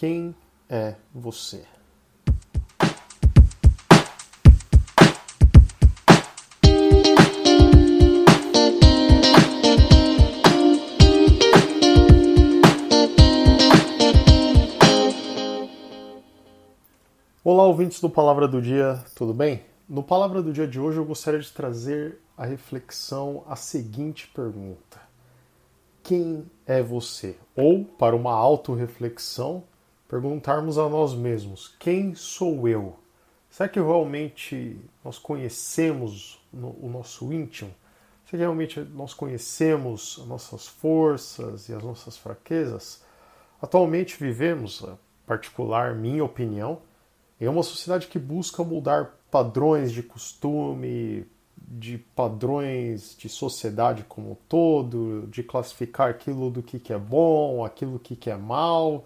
Quem é você? Olá, ouvintes do Palavra do Dia, tudo bem? No Palavra do Dia de hoje eu gostaria de trazer a reflexão a seguinte pergunta: Quem é você? Ou, para uma autorreflexão, perguntarmos a nós mesmos: Quem sou eu? Será que realmente nós conhecemos o nosso íntimo? Será que realmente nós conhecemos as nossas forças e as nossas fraquezas? Atualmente vivemos, particular minha opinião, em uma sociedade que busca mudar padrões de costume, de padrões de sociedade como um todo, de classificar aquilo do que, é bom, aquilo que, que é mal.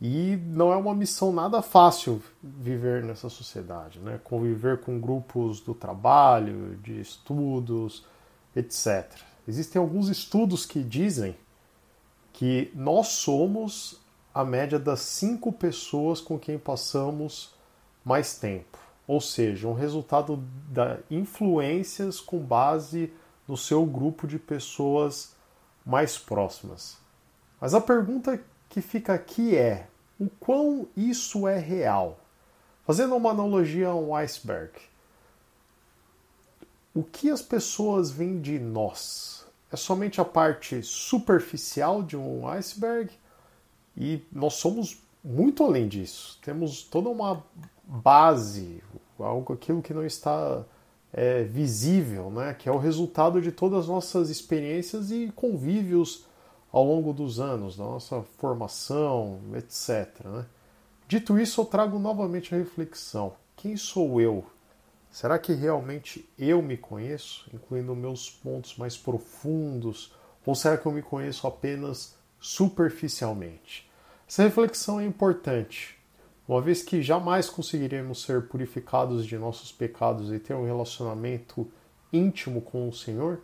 E não é uma missão nada fácil viver nessa sociedade, né? Conviver com grupos do trabalho, de estudos, etc. Existem alguns estudos que dizem que nós somos a média das cinco pessoas com quem passamos mais tempo, ou seja, um resultado da influências com base no seu grupo de pessoas mais próximas. Mas a pergunta que fica aqui é: o quão isso é real? Fazendo uma analogia a um iceberg, o que as pessoas veem de nós? É somente a parte superficial de um iceberg? E nós somos muito além disso. Temos toda uma base, algo aquilo que não está é, visível, né? que é o resultado de todas as nossas experiências e convívios ao longo dos anos, da nossa formação, etc. Né? Dito isso, eu trago novamente a reflexão: quem sou eu? Será que realmente eu me conheço, incluindo meus pontos mais profundos, ou será que eu me conheço apenas superficialmente? Essa reflexão é importante, uma vez que jamais conseguiremos ser purificados de nossos pecados e ter um relacionamento íntimo com o Senhor,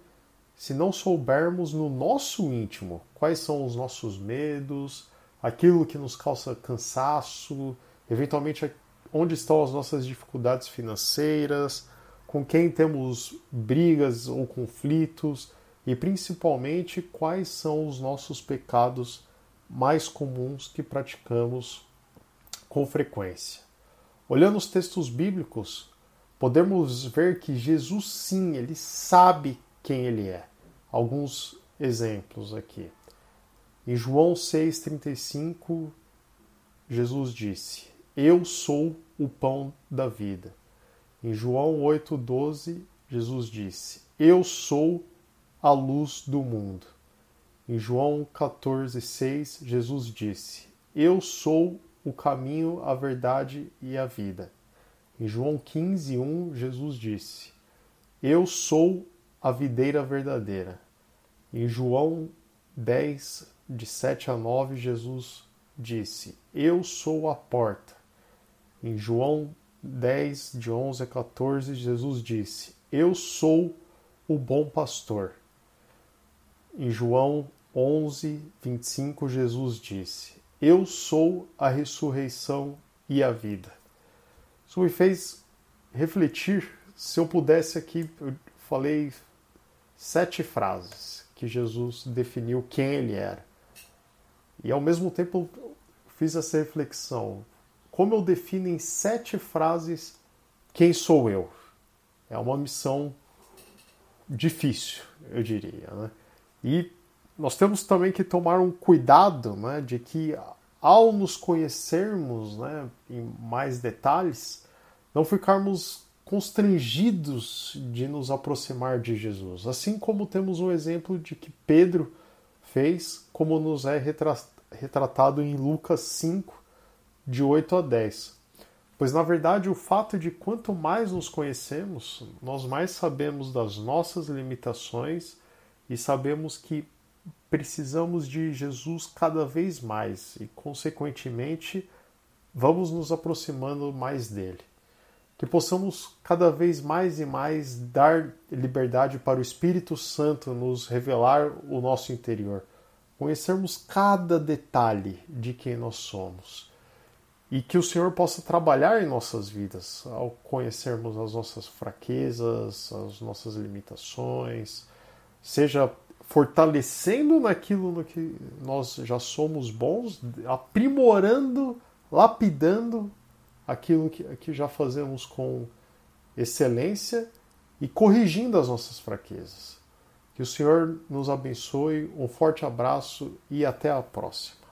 se não soubermos no nosso íntimo quais são os nossos medos, aquilo que nos causa cansaço, eventualmente onde estão as nossas dificuldades financeiras, com quem temos brigas ou conflitos e principalmente quais são os nossos pecados mais comuns que praticamos com frequência. Olhando os textos bíblicos, podemos ver que Jesus sim, ele sabe quem ele é. Alguns exemplos aqui. Em João 6,35, Jesus disse: Eu sou o pão da vida. Em João 8,12, Jesus disse: Eu sou a luz do mundo. Em João 14,6, Jesus disse: Eu sou o caminho, a verdade e a vida. Em João 15, 1, Jesus disse: Eu sou a videira verdadeira. Em João 10, de 7 a 9, Jesus disse: Eu sou a porta. Em João 10, de 11 a 14, Jesus disse: Eu sou o bom pastor. Em João 11, 25, Jesus disse: eu sou a ressurreição e a vida. Isso me fez refletir. Se eu pudesse aqui, eu falei sete frases que Jesus definiu quem ele era. E ao mesmo tempo fiz essa reflexão. Como eu defino em sete frases quem sou eu? É uma missão difícil, eu diria. Né? E nós temos também que tomar um cuidado né, de que, ao nos conhecermos né, em mais detalhes, não ficarmos constrangidos de nos aproximar de Jesus. Assim como temos um exemplo de que Pedro fez, como nos é retratado em Lucas 5, de 8 a 10. Pois na verdade o fato de quanto mais nos conhecemos, nós mais sabemos das nossas limitações e sabemos que precisamos de Jesus cada vez mais e, consequentemente, vamos nos aproximando mais dele. Que possamos cada vez mais e mais dar liberdade para o Espírito Santo nos revelar o nosso interior, conhecermos cada detalhe de quem nós somos. E que o Senhor possa trabalhar em nossas vidas ao conhecermos as nossas fraquezas, as nossas limitações, seja fortalecendo naquilo no que nós já somos bons, aprimorando, lapidando aquilo que, que já fazemos com excelência e corrigindo as nossas fraquezas. Que o Senhor nos abençoe, um forte abraço e até a próxima.